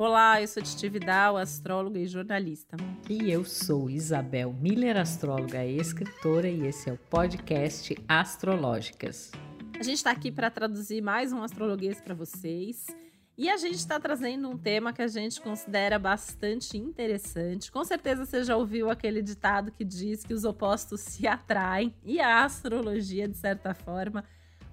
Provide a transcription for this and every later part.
Olá, eu sou Titi Vidal, astróloga e jornalista. E eu sou Isabel Miller, astróloga e escritora, e esse é o podcast Astrológicas. A gente está aqui para traduzir mais um astrologuês para vocês. E a gente está trazendo um tema que a gente considera bastante interessante. Com certeza você já ouviu aquele ditado que diz que os opostos se atraem, e a astrologia, de certa forma,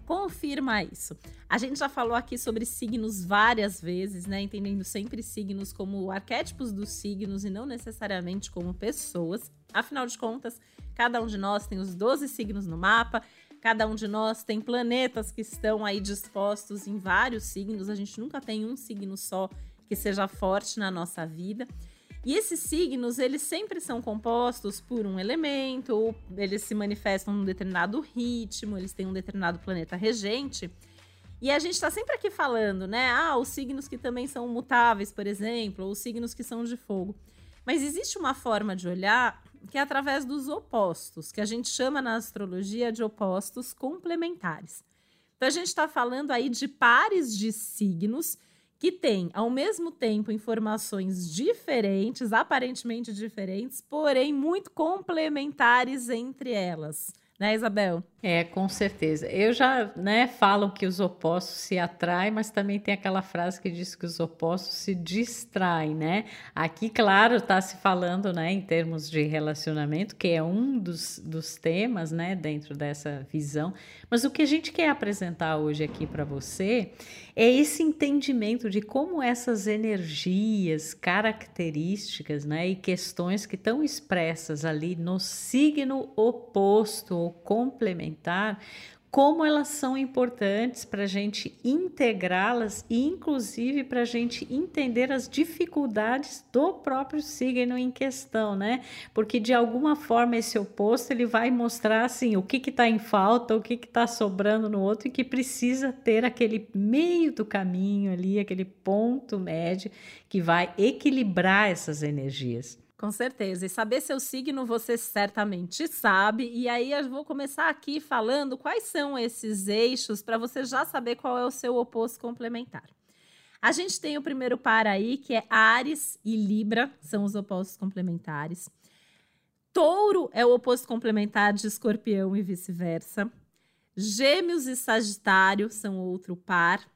confirma isso. A gente já falou aqui sobre signos várias vezes, né? Entendendo sempre signos como arquétipos dos signos e não necessariamente como pessoas. Afinal de contas, cada um de nós tem os 12 signos no mapa, cada um de nós tem planetas que estão aí dispostos em vários signos. A gente nunca tem um signo só que seja forte na nossa vida. E esses signos, eles sempre são compostos por um elemento, eles se manifestam num determinado ritmo, eles têm um determinado planeta regente. E a gente está sempre aqui falando, né? Ah, os signos que também são mutáveis, por exemplo, ou os signos que são de fogo. Mas existe uma forma de olhar que é através dos opostos, que a gente chama na astrologia de opostos complementares. Então a gente está falando aí de pares de signos que tem, ao mesmo tempo, informações diferentes, aparentemente diferentes, porém muito complementares entre elas. Né, Isabel? É, com certeza. Eu já, né, falo que os opostos se atraem, mas também tem aquela frase que diz que os opostos se distraem, né? Aqui, claro, está se falando, né, em termos de relacionamento, que é um dos, dos temas, né, dentro dessa visão. Mas o que a gente quer apresentar hoje aqui para você é esse entendimento de como essas energias, características, né, e questões que estão expressas ali no signo oposto ou complementar, como elas são importantes para a gente integrá-las e, inclusive, para a gente entender as dificuldades do próprio signo em questão, né? Porque de alguma forma esse oposto ele vai mostrar assim o que está em falta, o que está sobrando no outro e que precisa ter aquele meio do caminho ali, aquele ponto médio que vai equilibrar essas energias. Com certeza. E saber seu signo você certamente sabe. E aí eu vou começar aqui falando quais são esses eixos para você já saber qual é o seu oposto complementar. A gente tem o primeiro par aí, que é Ares e Libra, são os opostos complementares. Touro é o oposto complementar de Escorpião e vice-versa. Gêmeos e Sagitário são outro par.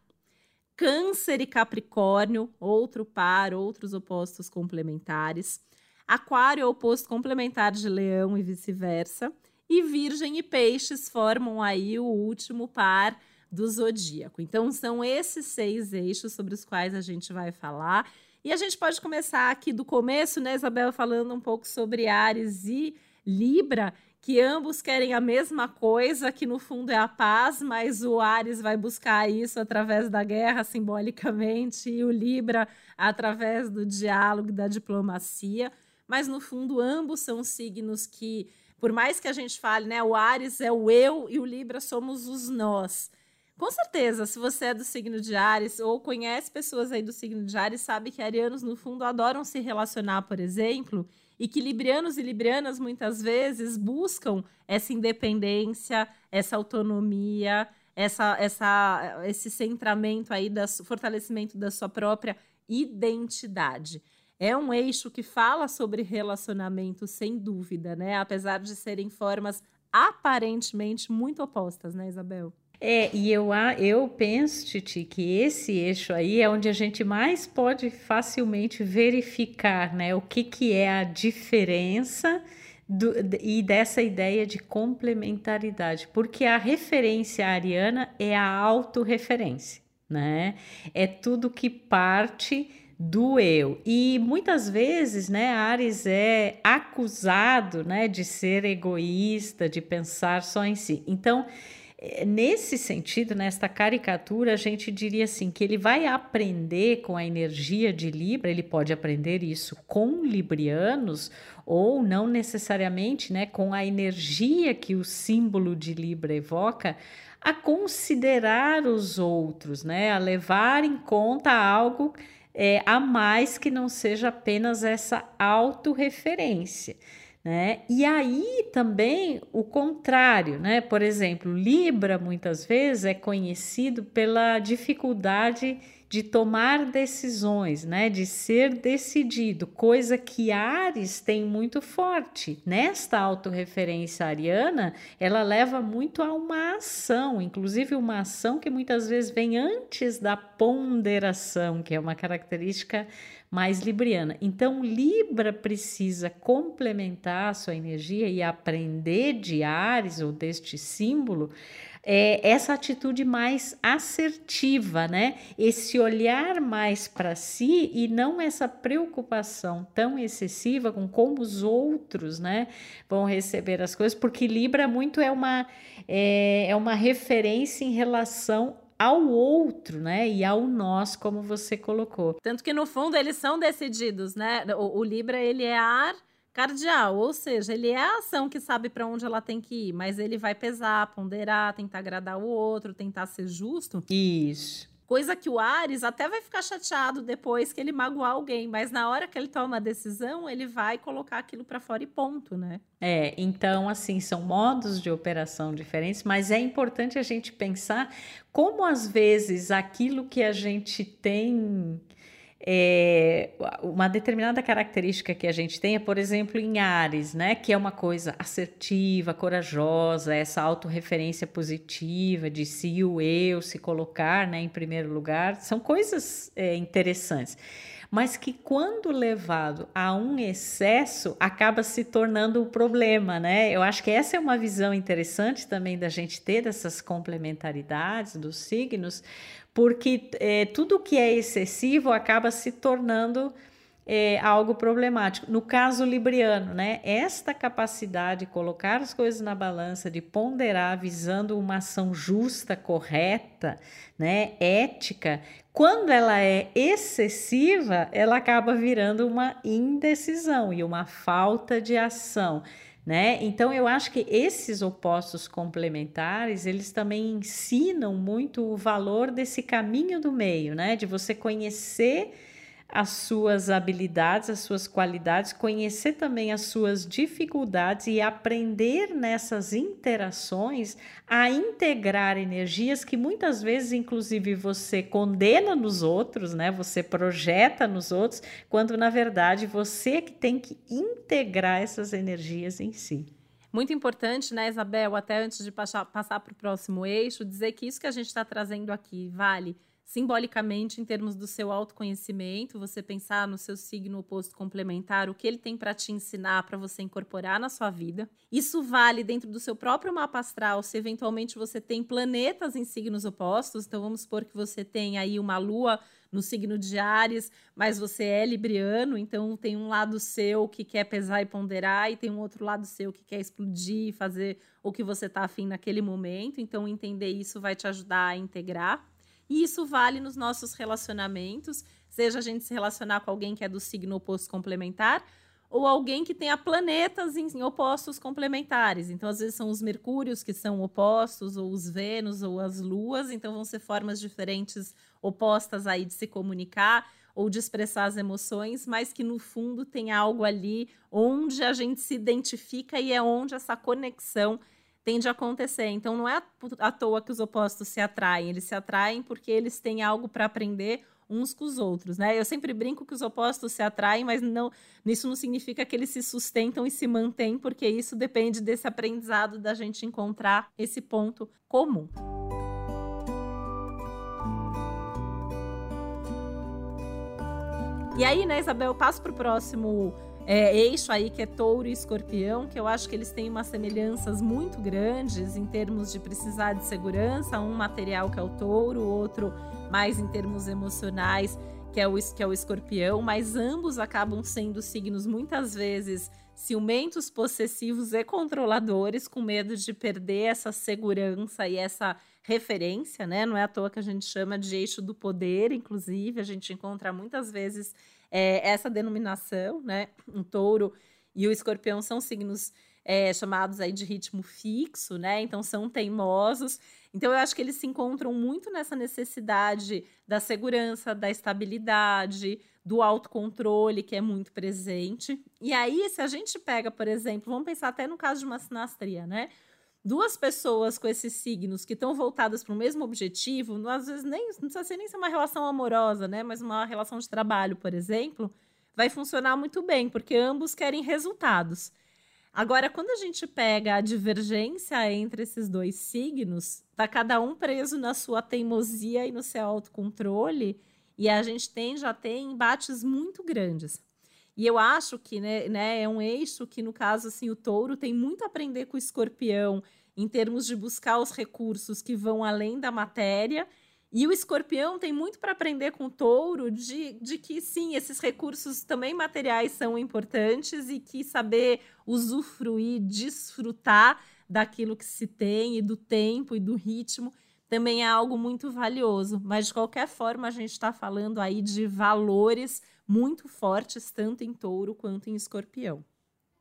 Câncer e Capricórnio, outro par, outros opostos complementares. Aquário é o oposto complementar de Leão e vice-versa. E Virgem e Peixes formam aí o último par do zodíaco. Então, são esses seis eixos sobre os quais a gente vai falar. E a gente pode começar aqui do começo, né, Isabel, falando um pouco sobre Ares e Libra, que ambos querem a mesma coisa, que no fundo é a paz, mas o Ares vai buscar isso através da guerra, simbolicamente, e o Libra através do diálogo e da diplomacia mas no fundo ambos são signos que, por mais que a gente fale, né, o Ares é o eu e o Libra somos os nós. Com certeza, se você é do signo de Ares ou conhece pessoas aí do signo de Ares, sabe que arianos no fundo adoram se relacionar, por exemplo, e que librianos e librianas muitas vezes buscam essa independência, essa autonomia, essa, essa, esse centramento aí, da, fortalecimento da sua própria identidade. É um eixo que fala sobre relacionamento, sem dúvida, né? Apesar de serem formas aparentemente muito opostas, né, Isabel? É, e eu, eu penso, Titi, que esse eixo aí é onde a gente mais pode facilmente verificar né, o que, que é a diferença do, e dessa ideia de complementaridade, porque a referência ariana é a autorreferência, né? É tudo que parte do eu. E muitas vezes, né, Ares é acusado, né, de ser egoísta, de pensar só em si. Então, eh, nesse sentido, nesta caricatura, a gente diria assim que ele vai aprender com a energia de Libra, ele pode aprender isso com librianos ou não necessariamente, né, com a energia que o símbolo de Libra evoca, a considerar os outros, né, a levar em conta algo é, a mais que não seja apenas essa autorreferência. Né? E aí também o contrário, né? Por exemplo, Libra muitas vezes é conhecido pela dificuldade de tomar decisões, né, de ser decidido, coisa que Ares tem muito forte. Nesta autorreferência ariana, ela leva muito a uma ação, inclusive uma ação que muitas vezes vem antes da ponderação, que é uma característica mais libriana. Então, Libra precisa complementar a sua energia e aprender de Ares ou deste símbolo é, essa atitude mais assertiva, né? Esse olhar mais para si e não essa preocupação tão excessiva com como os outros, né, vão receber as coisas, porque Libra muito é uma é, é uma referência em relação ao outro, né? E ao nós, como você colocou. Tanto que no fundo eles são decididos, né? O, o Libra ele é ar cardial, ou seja, ele é a ação que sabe para onde ela tem que ir, mas ele vai pesar, ponderar, tentar agradar o outro, tentar ser justo. Isso. Coisa que o Ares até vai ficar chateado depois que ele magoar alguém, mas na hora que ele toma a decisão, ele vai colocar aquilo para fora e ponto, né? É, então assim, são modos de operação diferentes, mas é importante a gente pensar como às vezes aquilo que a gente tem é, uma determinada característica que a gente tem é, por exemplo, em Ares, né? Que é uma coisa assertiva, corajosa, essa autorreferência positiva de si o eu, se colocar né, em primeiro lugar, são coisas é, interessantes. Mas que quando levado a um excesso, acaba se tornando um problema, né? Eu acho que essa é uma visão interessante também da gente ter dessas complementaridades dos signos, porque é, tudo que é excessivo acaba se tornando é, algo problemático. No caso libriano, né, esta capacidade de colocar as coisas na balança, de ponderar, visando uma ação justa, correta, né, ética, quando ela é excessiva, ela acaba virando uma indecisão e uma falta de ação né? Então eu acho que esses opostos complementares, eles também ensinam muito o valor desse caminho do meio, né? De você conhecer as suas habilidades, as suas qualidades, conhecer também as suas dificuldades e aprender nessas interações a integrar energias que muitas vezes, inclusive, você condena nos outros, né? Você projeta nos outros, quando na verdade você que tem que integrar essas energias em si. Muito importante, né, Isabel, até antes de passar para o próximo eixo, dizer que isso que a gente está trazendo aqui vale simbolicamente em termos do seu autoconhecimento, você pensar no seu signo oposto complementar, o que ele tem para te ensinar para você incorporar na sua vida. Isso vale dentro do seu próprio mapa astral, se eventualmente você tem planetas em signos opostos, então vamos supor que você tem aí uma lua no signo de Ares, mas você é libriano, então tem um lado seu que quer pesar e ponderar e tem um outro lado seu que quer explodir, fazer o que você está afim naquele momento. Então entender isso vai te ajudar a integrar. E isso vale nos nossos relacionamentos, seja a gente se relacionar com alguém que é do signo oposto complementar ou alguém que tenha planetas em, opostos complementares. Então, às vezes, são os Mercúrios que são opostos, ou os Vênus, ou as Luas. Então, vão ser formas diferentes, opostas aí de se comunicar ou de expressar as emoções, mas que no fundo tem algo ali onde a gente se identifica e é onde essa conexão tende a acontecer. Então não é à toa que os opostos se atraem, eles se atraem porque eles têm algo para aprender uns com os outros, né? Eu sempre brinco que os opostos se atraem, mas não, isso não significa que eles se sustentam e se mantêm, porque isso depende desse aprendizado da gente encontrar esse ponto comum. E aí, né, Isabel, eu passo para o próximo é, eixo aí que é touro e escorpião, que eu acho que eles têm umas semelhanças muito grandes em termos de precisar de segurança, um material que é o touro, outro mais em termos emocionais, que é o, que é o escorpião, mas ambos acabam sendo signos muitas vezes ciumentos, possessivos e controladores, com medo de perder essa segurança e essa referência, né? Não é à toa que a gente chama de eixo do poder, inclusive, a gente encontra muitas vezes é, essa denominação, né? Um touro e o escorpião são signos é, chamados aí de ritmo fixo, né? Então são teimosos. Então eu acho que eles se encontram muito nessa necessidade da segurança, da estabilidade, do autocontrole, que é muito presente. E aí, se a gente pega, por exemplo, vamos pensar até no caso de uma sinastria, né? Duas pessoas com esses signos que estão voltadas para o mesmo objetivo, às vezes nem, não precisa ser nem ser uma relação amorosa, né? Mas uma relação de trabalho, por exemplo, vai funcionar muito bem, porque ambos querem resultados. Agora, quando a gente pega a divergência entre esses dois signos, tá cada um preso na sua teimosia e no seu autocontrole, e a gente tem já tem embates muito grandes. E eu acho que né, né, é um eixo que, no caso, assim, o touro tem muito a aprender com o escorpião em termos de buscar os recursos que vão além da matéria. E o escorpião tem muito para aprender com o touro de, de que, sim, esses recursos também materiais são importantes e que saber usufruir, desfrutar daquilo que se tem e do tempo e do ritmo também é algo muito valioso. Mas, de qualquer forma, a gente está falando aí de valores muito fortes, tanto em touro quanto em escorpião.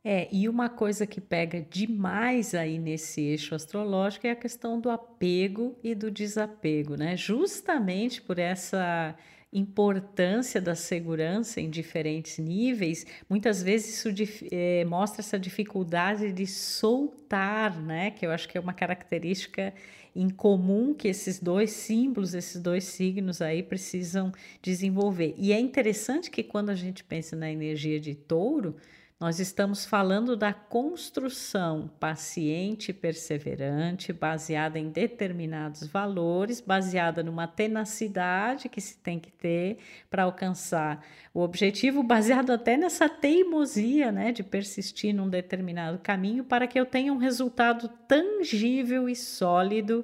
É, e uma coisa que pega demais aí nesse eixo astrológico é a questão do apego e do desapego, né? Justamente por essa importância da segurança em diferentes níveis, muitas vezes isso é, mostra essa dificuldade de soltar, né? Que eu acho que é uma característica em comum que esses dois símbolos, esses dois signos aí precisam desenvolver. E é interessante que quando a gente pensa na energia de touro, nós estamos falando da construção paciente e perseverante, baseada em determinados valores, baseada numa tenacidade que se tem que ter para alcançar o objetivo, baseado até nessa teimosia, né, de persistir num determinado caminho para que eu tenha um resultado tangível e sólido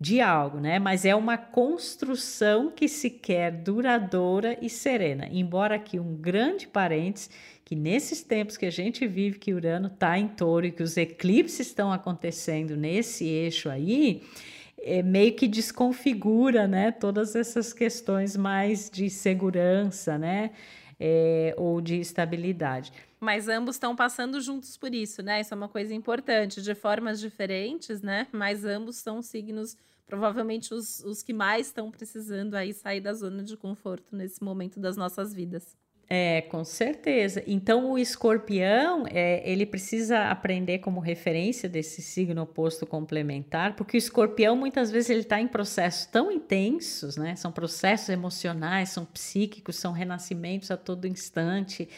de algo, né? Mas é uma construção que se quer duradoura e serena. Embora aqui um grande parênteses que nesses tempos que a gente vive, que Urano está em touro e que os eclipses estão acontecendo nesse eixo aí, é, meio que desconfigura né, todas essas questões mais de segurança né, é, ou de estabilidade. Mas ambos estão passando juntos por isso, né? Isso é uma coisa importante, de formas diferentes, né? Mas ambos são signos, provavelmente os, os que mais estão precisando aí sair da zona de conforto nesse momento das nossas vidas. É, com certeza. Então, o escorpião, é, ele precisa aprender como referência desse signo oposto complementar, porque o escorpião, muitas vezes, ele está em processos tão intensos, né? São processos emocionais, são psíquicos, são renascimentos a todo instante.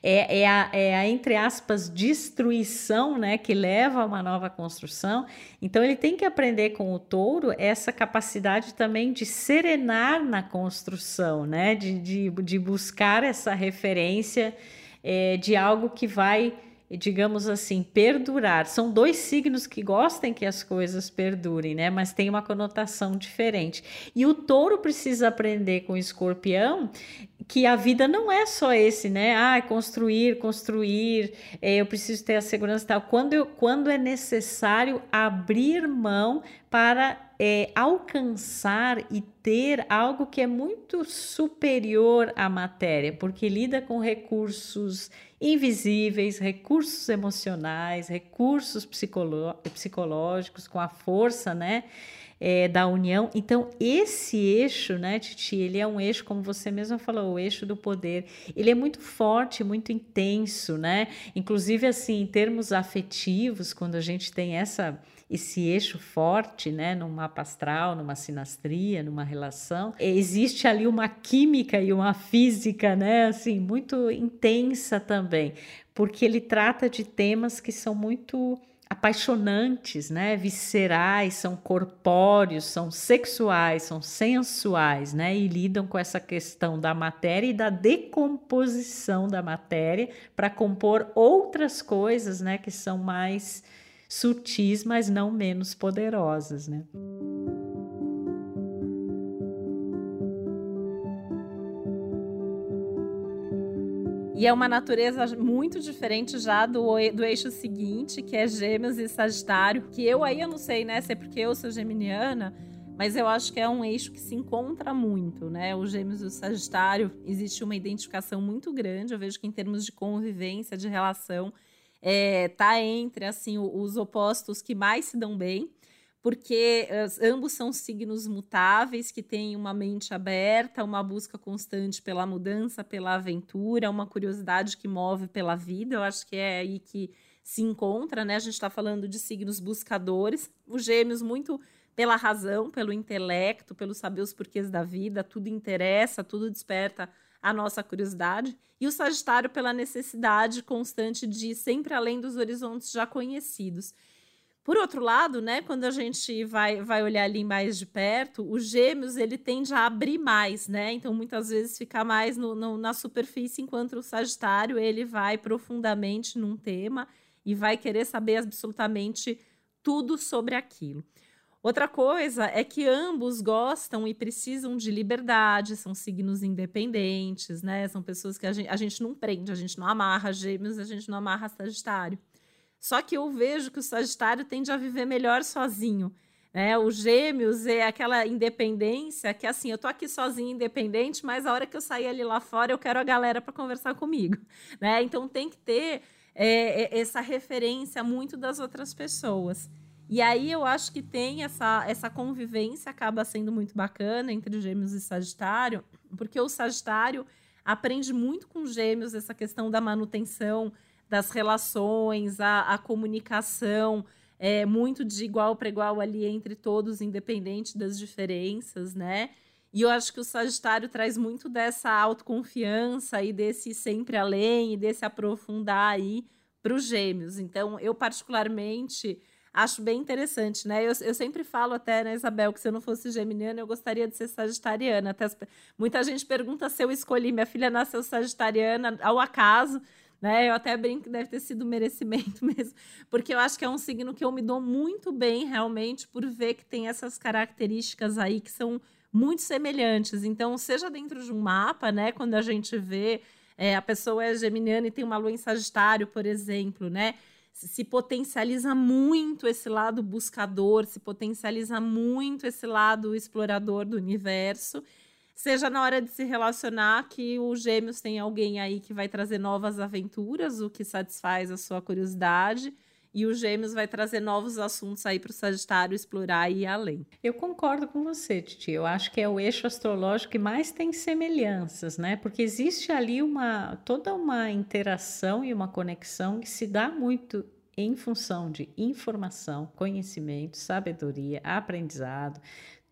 É, é, a, é a, entre aspas, destruição, né? Que leva a uma nova construção. Então, ele tem que aprender com o touro essa capacidade também de serenar na construção, né? De, de, de buscar essa referência é, de algo que vai, digamos assim, perdurar. São dois signos que gostam que as coisas perdurem, né? Mas tem uma conotação diferente. E o touro precisa aprender com o escorpião que a vida não é só esse, né? Ah, construir, construir, é, eu preciso ter a segurança e tal. Quando, eu, quando é necessário abrir mão para é, alcançar e ter algo que é muito superior à matéria, porque lida com recursos invisíveis, recursos emocionais, recursos psicológicos, com a força, né? É, da união. Então, esse eixo, né, Titi, ele é um eixo, como você mesma falou, o eixo do poder. Ele é muito forte, muito intenso, né? Inclusive, assim, em termos afetivos, quando a gente tem essa esse eixo forte, né, num mapa astral, numa sinastria, numa relação, existe ali uma química e uma física, né, assim, muito intensa também, porque ele trata de temas que são muito apaixonantes, né, viscerais, são corpóreos, são sexuais, são sensuais, né, e lidam com essa questão da matéria e da decomposição da matéria para compor outras coisas, né, que são mais sutis, mas não menos poderosas, né? E é uma natureza muito diferente já do, do eixo seguinte, que é Gêmeos e Sagitário, que eu aí eu não sei, né, se é porque eu sou geminiana, mas eu acho que é um eixo que se encontra muito, né? O Gêmeos e o Sagitário existe uma identificação muito grande. Eu vejo que em termos de convivência, de relação, é, tá entre assim os opostos que mais se dão bem porque uh, ambos são signos mutáveis que têm uma mente aberta, uma busca constante pela mudança, pela aventura, uma curiosidade que move pela vida. Eu acho que é aí que se encontra, né? A gente está falando de signos buscadores, os gêmeos muito pela razão, pelo intelecto, pelo saber os porquês da vida, tudo interessa, tudo desperta a nossa curiosidade, e o Sagitário pela necessidade constante de ir sempre além dos horizontes já conhecidos. Por outro lado, né, quando a gente vai, vai olhar ali mais de perto, o Gêmeos ele tende a abrir mais, né? Então muitas vezes fica mais no, no, na superfície, enquanto o Sagitário ele vai profundamente num tema e vai querer saber absolutamente tudo sobre aquilo. Outra coisa é que ambos gostam e precisam de liberdade, são signos independentes, né? São pessoas que a gente, a gente não prende, a gente não amarra gêmeos, a gente não amarra Sagitário. Só que eu vejo que o Sagitário tende a viver melhor sozinho. Né? O Gêmeos é aquela independência que, assim, eu tô aqui sozinho, independente, mas a hora que eu sair ali lá fora, eu quero a galera para conversar comigo. Né? Então tem que ter é, essa referência muito das outras pessoas. E aí eu acho que tem essa, essa convivência, acaba sendo muito bacana entre Gêmeos e Sagitário, porque o Sagitário aprende muito com Gêmeos essa questão da manutenção das relações, a, a comunicação, é, muito de igual para igual ali entre todos, independente das diferenças, né? E eu acho que o Sagitário traz muito dessa autoconfiança e desse sempre além e desse aprofundar aí para os gêmeos. Então, eu particularmente acho bem interessante, né? Eu, eu sempre falo até, né, Isabel, que se eu não fosse geminiana, eu gostaria de ser sagitariana. Até as, muita gente pergunta se eu escolhi. Minha filha nasceu sagitariana ao acaso, né? Eu até brinco que deve ter sido merecimento mesmo, porque eu acho que é um signo que eu me dou muito bem, realmente, por ver que tem essas características aí que são muito semelhantes. Então, seja dentro de um mapa, né? Quando a gente vê é, a pessoa é geminiana e tem uma lua em Sagitário, por exemplo, né? se potencializa muito esse lado buscador, se potencializa muito esse lado explorador do universo. Seja na hora de se relacionar, que o Gêmeos tem alguém aí que vai trazer novas aventuras, o que satisfaz a sua curiosidade e o Gêmeos vai trazer novos assuntos aí para o Sagitário explorar e ir além. Eu concordo com você, Titi. Eu acho que é o eixo astrológico que mais tem semelhanças, né? Porque existe ali uma toda uma interação e uma conexão que se dá muito em função de informação, conhecimento, sabedoria, aprendizado,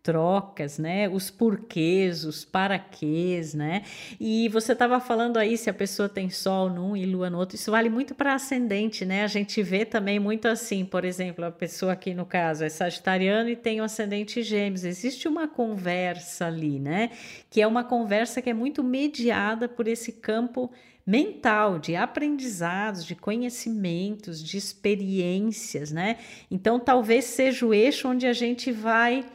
trocas, né? Os porquês, os paraquês, né? E você estava falando aí se a pessoa tem sol num e lua no outro, isso vale muito para ascendente, né? A gente vê também muito assim, por exemplo, a pessoa aqui no caso é sagitariano e tem o ascendente gêmeos. Existe uma conversa ali, né? Que é uma conversa que é muito mediada por esse campo mental, de aprendizados, de conhecimentos, de experiências, né? Então, talvez seja o eixo onde a gente vai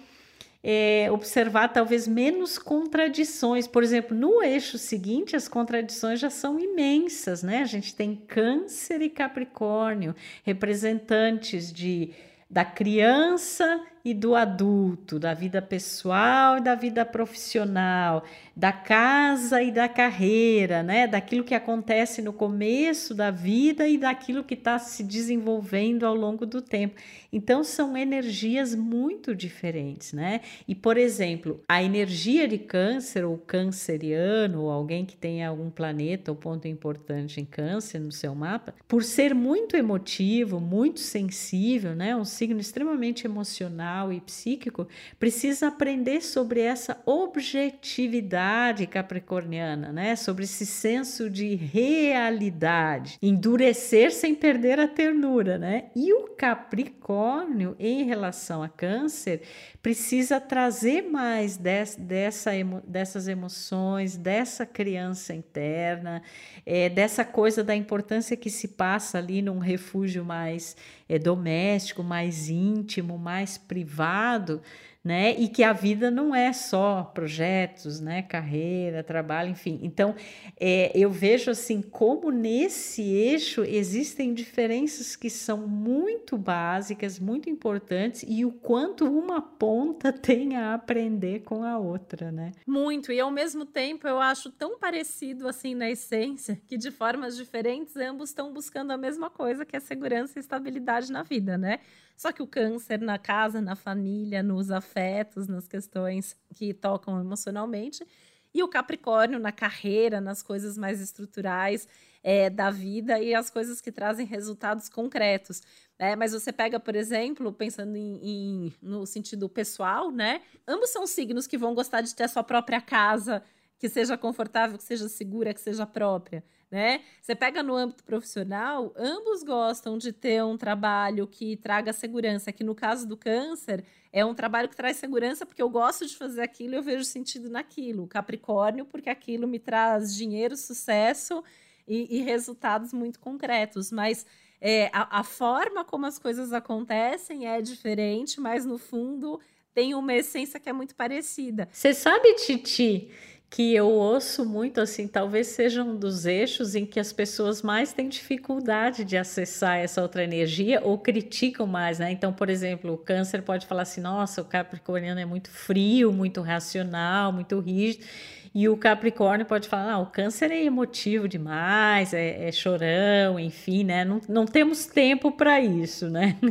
é, observar talvez menos contradições. Por exemplo, no eixo seguinte, as contradições já são imensas, né? A gente tem Câncer e Capricórnio, representantes de da criança e do adulto, da vida pessoal e da vida profissional, da casa e da carreira, né? Daquilo que acontece no começo da vida e daquilo que está se desenvolvendo ao longo do tempo. Então são energias muito diferentes, né? E por exemplo, a energia de câncer ou canceriano ou alguém que tenha algum planeta ou ponto importante em câncer no seu mapa, por ser muito emotivo, muito sensível, né? Um signo extremamente emocional emocional e psíquico, precisa aprender sobre essa objetividade capricorniana, né? Sobre esse senso de realidade, endurecer sem perder a ternura, né? E o Capricórnio, em relação a Câncer, precisa trazer mais des, dessa, dessas emoções, dessa criança interna, é, dessa coisa da importância que se passa ali num refúgio mais é, doméstico, mais íntimo, mais privado, né? E que a vida não é só projetos, né? Carreira, trabalho, enfim. Então, é, eu vejo assim como nesse eixo existem diferenças que são muito básicas, muito importantes e o quanto uma ponta tem a aprender com a outra, né? Muito. E ao mesmo tempo, eu acho tão parecido assim na essência que de formas diferentes ambos estão buscando a mesma coisa, que é segurança e estabilidade na vida, né? Só que o câncer na casa, na família, nos afetos, nas questões que tocam emocionalmente, e o Capricórnio na carreira, nas coisas mais estruturais. é, da vida e as coisas que trazem resultados concretos. Né? Mas você pega, por exemplo, pensando em, em, no sentido pessoal, né? Ambos são signos que vão gostar de ter a sua própria casa, que seja confortável, que seja segura, que seja própria. Né? Você pega no âmbito profissional, ambos gostam de ter um trabalho que traga segurança, que no caso do câncer é um trabalho que traz segurança porque eu gosto de fazer aquilo e eu vejo sentido naquilo. Capricórnio, porque aquilo me traz dinheiro, sucesso e, e resultados muito concretos. Mas é, a, a forma como as coisas acontecem é diferente, mas no fundo tem uma essência que é muito parecida. Você sabe, Titi, que eu ouço muito assim, talvez seja um dos eixos em que as pessoas mais têm dificuldade de acessar essa outra energia ou criticam mais, né? Então, por exemplo, o câncer pode falar assim: nossa, o capricorniano é muito frio, muito racional, muito rígido. E o Capricórnio pode falar: ah, o câncer é emotivo demais, é, é chorão, enfim, né? Não, não temos tempo para isso, né?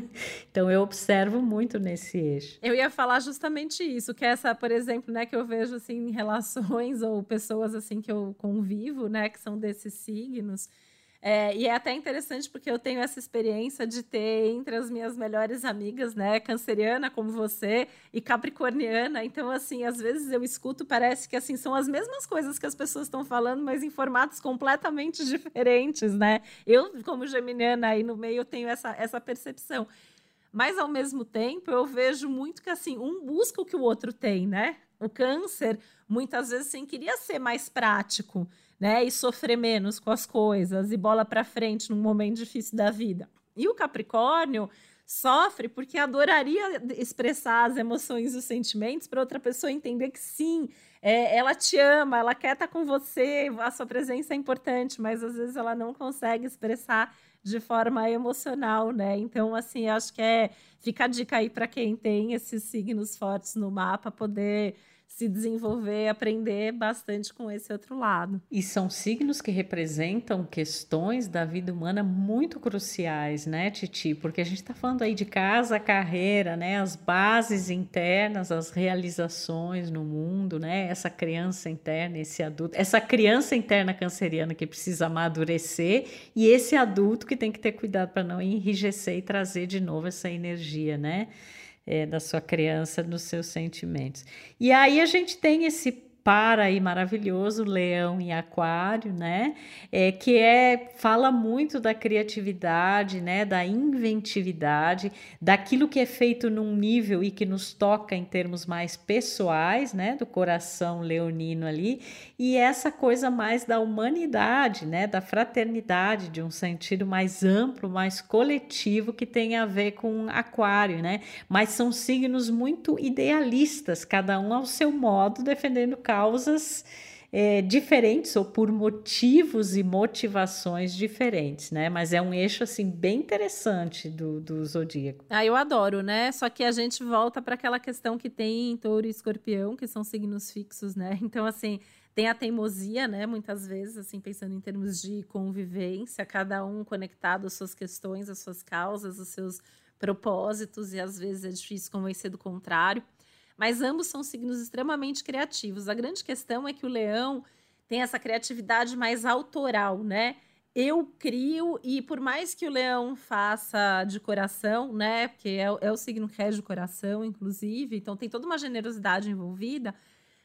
Então eu observo muito nesse eixo. Eu ia falar justamente isso, que essa, por exemplo, né, que eu vejo assim em relações ou pessoas assim que eu convivo, né, que são desses signos é, e é até interessante porque eu tenho essa experiência de ter entre as minhas melhores amigas, né, canceriana como você e capricorniana. Então, assim, às vezes eu escuto, parece que assim são as mesmas coisas que as pessoas estão falando, mas em formatos completamente diferentes, né? Eu, como geminiana aí no meio, tenho essa, essa percepção. Mas ao mesmo tempo, eu vejo muito que assim, um busca o que o outro tem, né? O câncer, muitas vezes, assim, queria ser mais prático né? E sofrer menos com as coisas e bola para frente num momento difícil da vida. E o Capricórnio sofre porque adoraria expressar as emoções e os sentimentos para outra pessoa entender que sim, é, ela te ama, ela quer estar tá com você, a sua presença é importante, mas às vezes ela não consegue expressar de forma emocional, né? Então, assim, acho que é fica a dica aí para quem tem esses signos fortes no mapa poder se desenvolver, aprender bastante com esse outro lado. E são signos que representam questões da vida humana muito cruciais, né, Titi? Porque a gente está falando aí de casa, carreira, né, as bases internas, as realizações no mundo, né, essa criança interna, esse adulto, essa criança interna canceriana que precisa amadurecer e esse adulto que tem que ter cuidado para não enrijecer e trazer de novo essa energia, né? É, da sua criança, nos seus sentimentos. E aí a gente tem esse par aí maravilhoso, Leão e Aquário, né? É, que é fala muito da criatividade, né? Da inventividade, daquilo que é feito num nível e que nos toca em termos mais pessoais, né? Do coração leonino ali e essa coisa mais da humanidade, né? Da fraternidade, de um sentido mais amplo, mais coletivo que tem a ver com Aquário, né? Mas são signos muito idealistas, cada um ao seu modo defendendo causas é, diferentes ou por motivos e motivações diferentes, né? Mas é um eixo assim bem interessante do, do zodíaco. Ah, eu adoro, né? Só que a gente volta para aquela questão que tem em Touro e Escorpião, que são signos fixos, né? Então assim tem a teimosia, né? Muitas vezes, assim, pensando em termos de convivência, cada um conectado às suas questões, às suas causas, aos seus propósitos, e às vezes é difícil convencer do contrário mas ambos são signos extremamente criativos. A grande questão é que o leão tem essa criatividade mais autoral, né? Eu crio, e por mais que o leão faça de coração, né? Porque é, é o signo que é de coração, inclusive, então tem toda uma generosidade envolvida,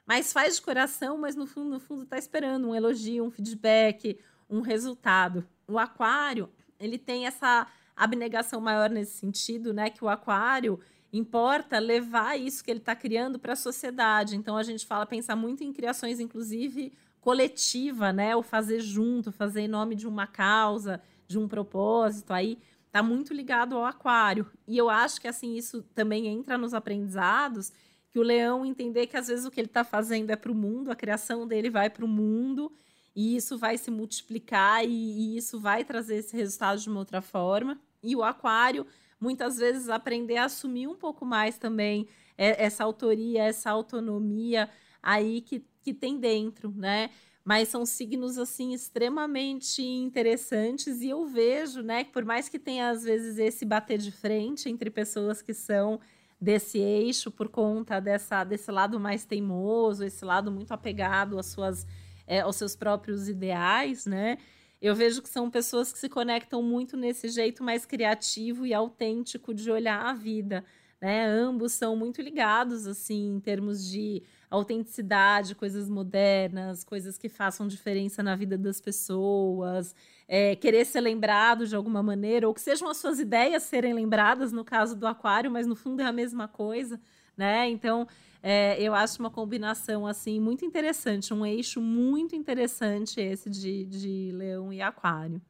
mas faz de coração, mas no fundo, no fundo, tá esperando um elogio, um feedback, um resultado. O aquário, ele tem essa abnegação maior nesse sentido, né? Que o aquário importa levar isso que ele está criando para a sociedade. Então a gente fala pensar muito em criações, inclusive coletiva, né? O fazer junto, fazer em nome de uma causa, de um propósito. Aí está muito ligado ao aquário. E eu acho que assim isso também entra nos aprendizados que o leão entender que às vezes o que ele está fazendo é para o mundo, a criação dele vai para o mundo e isso vai se multiplicar e, e isso vai trazer esse resultado de uma outra forma. E o aquário muitas vezes aprender a assumir um pouco mais também essa autoria, essa autonomia aí que, que tem dentro, né? Mas são signos assim extremamente interessantes e eu vejo, né, que por mais que tenha às vezes esse bater de frente entre pessoas que são desse eixo por conta dessa desse lado mais teimoso, esse lado muito apegado às suas é, aos seus próprios ideais, né? Eu vejo que são pessoas que se conectam muito nesse jeito mais criativo e autêntico de olhar a vida. Né? Ambos são muito ligados, assim, em termos de autenticidade, coisas modernas, coisas que façam diferença na vida das pessoas, é, querer ser lembrado de alguma maneira, ou que sejam as suas ideias serem lembradas, no caso do aquário, mas no fundo é a mesma coisa, né? Então, é, eu acho uma combinação assim muito interessante, um eixo muito interessante esse de, de leão e aquário.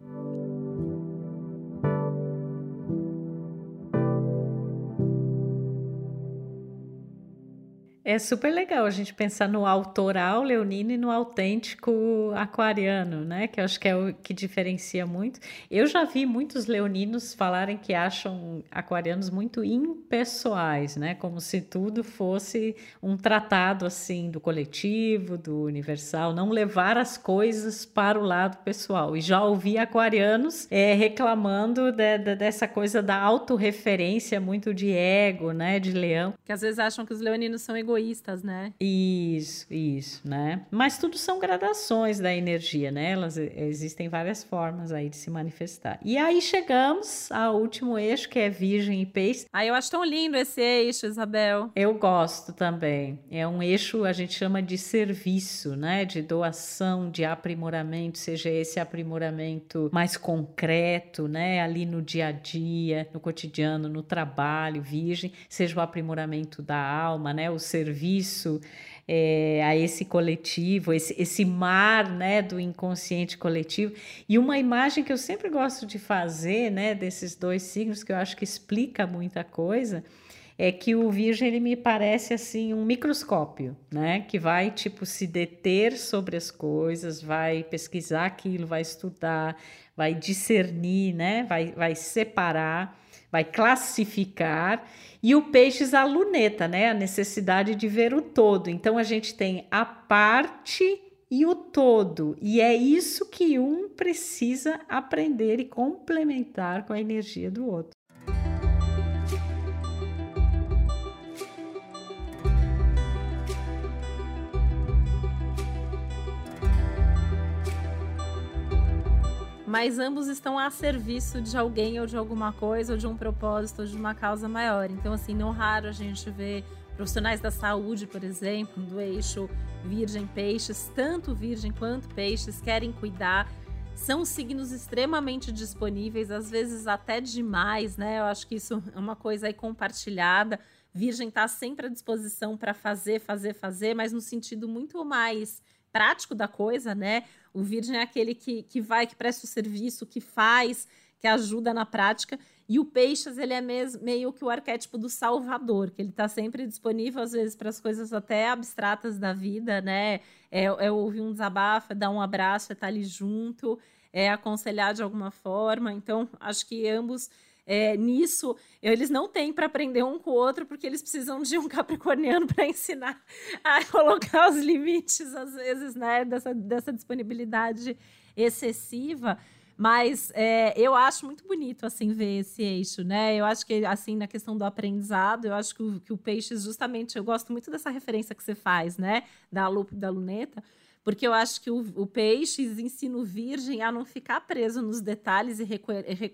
É super legal a gente pensar no autoral leonino e no autêntico aquariano, né? Que eu acho que é o que diferencia muito. Eu já vi muitos leoninos falarem que acham aquarianos muito impessoais, né? Como se tudo fosse um tratado assim do coletivo, do universal, não levar as coisas para o lado pessoal. E já ouvi aquarianos é, reclamando de, de, dessa coisa da autorreferência muito de ego, né? De leão. Que às vezes acham que os leoninos são egoístas egoístas, né? Isso, isso, né? Mas tudo são gradações da energia, né? Elas existem várias formas aí de se manifestar. E aí chegamos ao último eixo, que é Virgem e Peixe. Ah, eu acho tão lindo esse eixo, Isabel. Eu gosto também. É um eixo, a gente chama de serviço, né? De doação, de aprimoramento, seja esse aprimoramento mais concreto, né? Ali no dia a dia, no cotidiano, no trabalho, Virgem, seja o aprimoramento da alma, né? O ser serviço é, a esse coletivo, esse, esse mar né, do inconsciente coletivo. E uma imagem que eu sempre gosto de fazer né, desses dois signos, que eu acho que explica muita coisa, é que o virgem ele me parece assim um microscópio, né, que vai tipo se deter sobre as coisas, vai pesquisar aquilo, vai estudar, vai discernir, né, vai, vai separar vai classificar, e o peixes a luneta, né? A necessidade de ver o todo. Então a gente tem a parte e o todo, e é isso que um precisa aprender e complementar com a energia do outro. Mas ambos estão a serviço de alguém ou de alguma coisa, ou de um propósito, ou de uma causa maior. Então, assim, não raro a gente vê profissionais da saúde, por exemplo, do eixo Virgem Peixes, tanto Virgem quanto Peixes, querem cuidar. São signos extremamente disponíveis, às vezes até demais, né? Eu acho que isso é uma coisa aí compartilhada. Virgem está sempre à disposição para fazer, fazer, fazer, mas no sentido muito mais prático da coisa, né? O virgem é aquele que, que vai, que presta o serviço, que faz, que ajuda na prática. E o peixes, ele é mes, meio que o arquétipo do salvador, que ele está sempre disponível, às vezes, para as coisas até abstratas da vida, né? É, é ouvir um desabafo, é dar um abraço, é estar tá ali junto, é aconselhar de alguma forma. Então, acho que ambos é, nisso, eles não têm para aprender um com o outro, porque eles precisam de um capricorniano para ensinar a colocar os limites, às vezes, né, dessa, dessa disponibilidade excessiva. Mas é, eu acho muito bonito, assim, ver esse eixo, né? Eu acho que, assim, na questão do aprendizado, eu acho que o, que o peixe, justamente, eu gosto muito dessa referência que você faz, né? Da lupa da luneta, porque eu acho que o, o peixes ensina o virgem a não ficar preso nos detalhes e,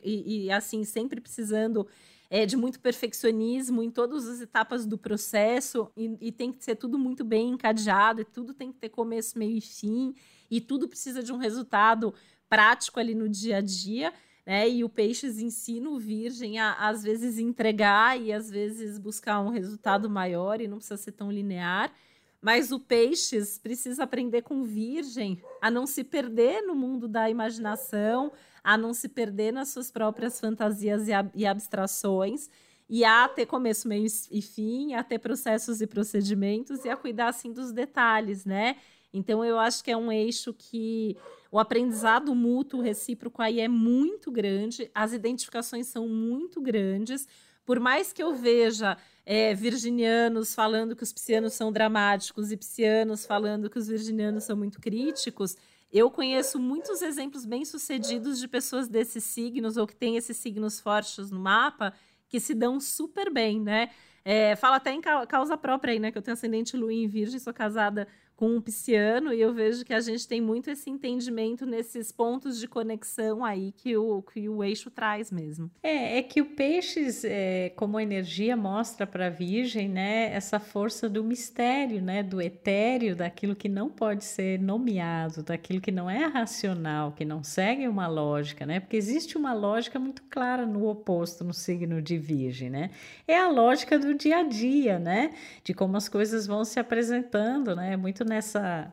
e, e assim, sempre precisando é, de muito perfeccionismo em todas as etapas do processo e, e, tem que ser tudo muito bem encadeado e tudo tem que ter começo, meio e fim e tudo precisa de um resultado prático ali no dia a dia. Né? E o peixes ensina o virgem a, às vezes, entregar e às vezes buscar um resultado maior e não precisa ser tão linear. Mas o peixes precisa aprender com virgem a não se perder no mundo da imaginação, a não se perder nas suas próprias fantasias e, ab e abstrações, e a ter começo, meio e fim, a ter processos e procedimentos e a cuidar assim dos detalhes, né? Então eu acho que é um eixo que o aprendizado mútuo recíproco aí é muito grande, as identificações são muito grandes. Por mais que eu veja é, virginianos falando que os piscianos são dramáticos e piscianos falando que os virginianos são muito críticos, eu conheço muitos exemplos bem-sucedidos de pessoas desses signos ou que têm esses signos fortes no mapa que se dão super bem, né? É, fala até em causa própria aí, né? Que eu tenho ascendente lua em virgem, sou casada com um pisciano e eu vejo que a gente tem muito esse entendimento nesses pontos de conexão aí que o, que o eixo traz mesmo. É, é que o peixes, é, como energia, mostra para a Virgem, né, essa força do mistério, né, do etéreo, daquilo que não pode ser nomeado, daquilo que não é racional, que não segue uma lógica, né, porque existe uma lógica muito clara no oposto, no signo de Virgem, né, é a lógica do dia a dia, né, de como as coisas vão se apresentando, né, muito nessa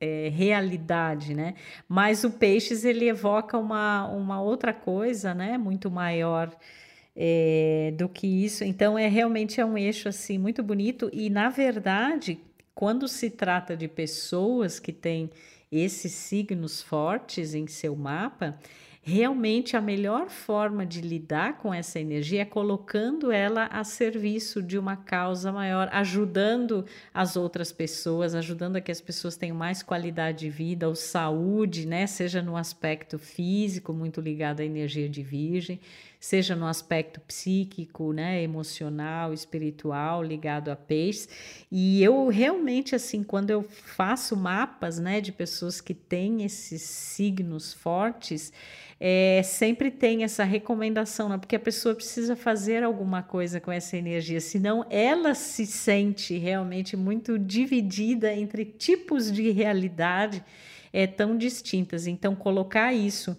é, realidade, né? Mas o peixes ele evoca uma, uma outra coisa, né? Muito maior é, do que isso. Então é realmente é um eixo assim muito bonito e na verdade quando se trata de pessoas que têm esses signos fortes em seu mapa, realmente a melhor forma de lidar com essa energia é colocando ela a serviço de uma causa maior, ajudando as outras pessoas, ajudando a que as pessoas tenham mais qualidade de vida ou saúde, né? Seja no aspecto físico, muito ligado à energia de virgem, seja no aspecto psíquico, né, emocional, espiritual, ligado a peixes. E eu realmente assim, quando eu faço mapas, né, de pessoas que têm esses signos fortes, é, sempre tem essa recomendação, né? porque a pessoa precisa fazer alguma coisa com essa energia, senão ela se sente realmente muito dividida entre tipos de realidade é, tão distintas. Então, colocar isso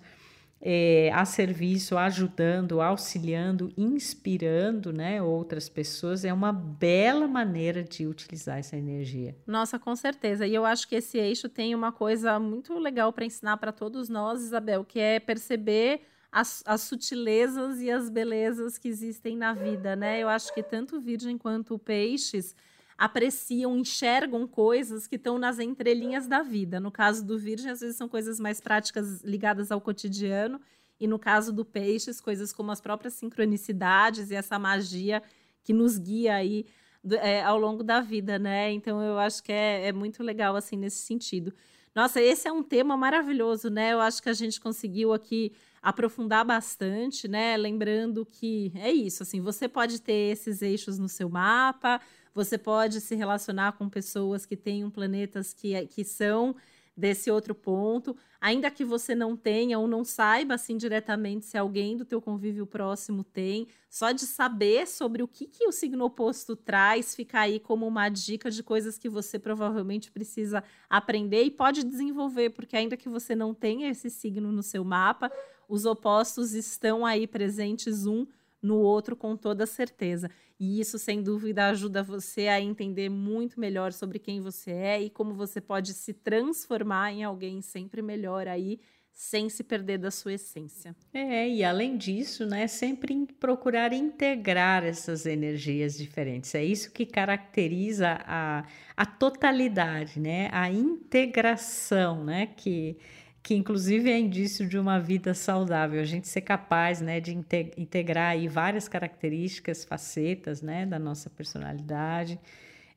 é, a serviço, ajudando, auxiliando, inspirando né, outras pessoas, é uma bela maneira de utilizar essa energia. Nossa, com certeza. E eu acho que esse eixo tem uma coisa muito legal para ensinar para todos nós, Isabel, que é perceber as, as, sutilezas e as belezas que existem na vida, né? Eu acho que tanto Virgem quanto Peixes apreciam, enxergam coisas que estão nas entrelinhas da vida. No caso do Virgem, às vezes são coisas mais práticas ligadas ao cotidiano, e no caso do Peixes, coisas como as próprias sincronicidades e essa magia que nos guia aí é, ao longo da vida, né? Então eu acho que é, é muito legal assim nesse sentido. Nossa, esse é um tema maravilhoso, né? Eu acho que a gente conseguiu aqui aprofundar bastante, né? Lembrando que é isso, assim, você pode ter esses eixos no seu mapa, você pode se relacionar com pessoas que têm planetas que, que são desse outro ponto, ainda que você não tenha ou não saiba assim diretamente se alguém do teu convívio próximo tem, só de saber sobre o que, que o signo oposto traz, fica aí como uma dica de coisas que você provavelmente precisa aprender e pode desenvolver, porque ainda que você não tenha esse signo no seu mapa, os opostos estão aí presentes um no outro com toda certeza. E isso, sem dúvida, ajuda você a entender muito melhor sobre quem você é e como você pode se transformar em alguém sempre melhor aí, sem se perder da sua essência. É, e além disso, né, sempre procurar integrar essas energias diferentes. É isso que caracteriza a, a totalidade, né, a integração, né, que que inclusive é indício de uma vida saudável, a gente ser capaz né, de integrar aí várias características, facetas né, da nossa personalidade,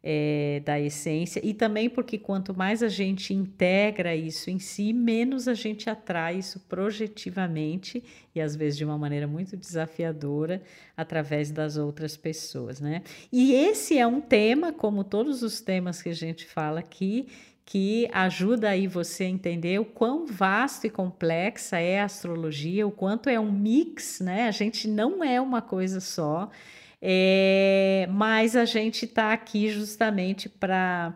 é, da essência, e também porque quanto mais a gente integra isso em si, menos a gente atrai isso projetivamente e às vezes de uma maneira muito desafiadora através das outras pessoas, né? E esse é um tema, como todos os temas que a gente fala aqui, que ajuda aí você a entender o quão vasto e complexa é a astrologia, o quanto é um mix, né? A gente não é uma coisa só, é, mas a gente está aqui justamente para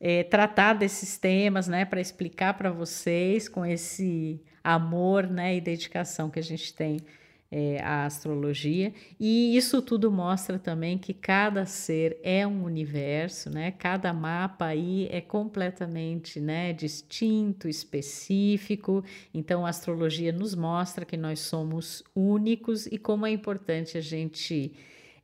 é, tratar desses temas, né? Para explicar para vocês com esse amor, né? E dedicação que a gente tem é, a astrologia, e isso tudo mostra também que cada ser é um universo, né? Cada mapa aí é completamente, né, distinto, específico. Então a astrologia nos mostra que nós somos únicos e como é importante a gente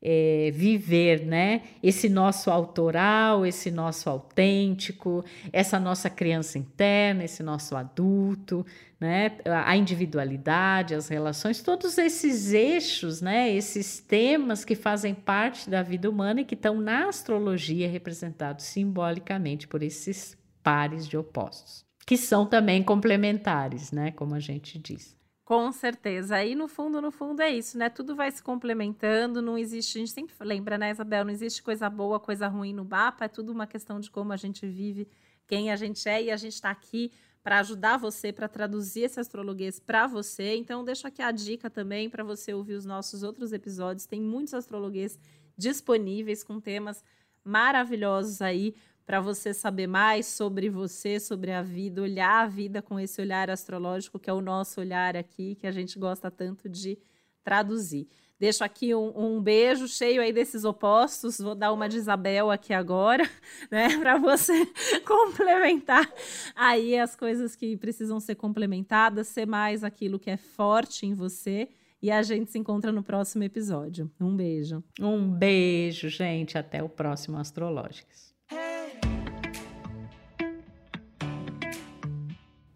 é, viver, né? Esse nosso autoral, esse nosso autêntico, essa nossa criança interna, esse nosso adulto, né? A individualidade, as relações, todos esses eixos, né? Esses temas que fazem parte da vida humana e que estão na astrologia representados simbolicamente por esses pares de opostos, que são também complementares, né? Como a gente diz. Com certeza. Aí, no fundo, no fundo, é isso, né? Tudo vai se complementando, não existe. A gente sempre lembra, né, Isabel? Não existe coisa boa, coisa ruim no mapa, é tudo uma questão de como a gente vive quem a gente é e a gente está aqui para ajudar você, para traduzir esse astrologuês para você. Então, deixo aqui a dica também para você ouvir os nossos outros episódios. Tem muitos astrologuês disponíveis com temas maravilhosos aí para você saber mais sobre você, sobre a vida, olhar a vida com esse olhar astrológico, que é o nosso olhar aqui, que a gente gosta tanto de traduzir. Deixo aqui um, um, beijo cheio aí desses opostos. Vou dar uma de Isabel aqui agora, né? Para você complementar aí as coisas que precisam ser complementadas, ser mais aquilo que é forte em você. E a gente se encontra no próximo episódio. Um beijo. Um beijo, gente. Até o próximo Astrológicas.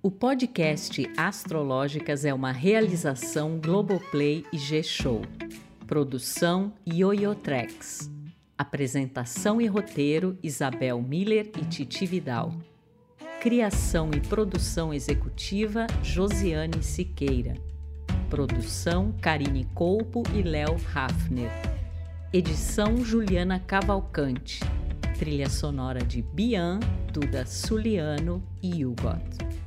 O podcast Astrológicas é uma realização Globoplay e G-Show. Produção Yoyotrex. Apresentação e roteiro Isabel Miller e Titi Vidal. Criação e produção executiva Josiane Siqueira. Produção Karine Colpo e Léo Hafner. Edição Juliana Cavalcante. Trilha sonora de Bian, Duda Suliano e Hugot.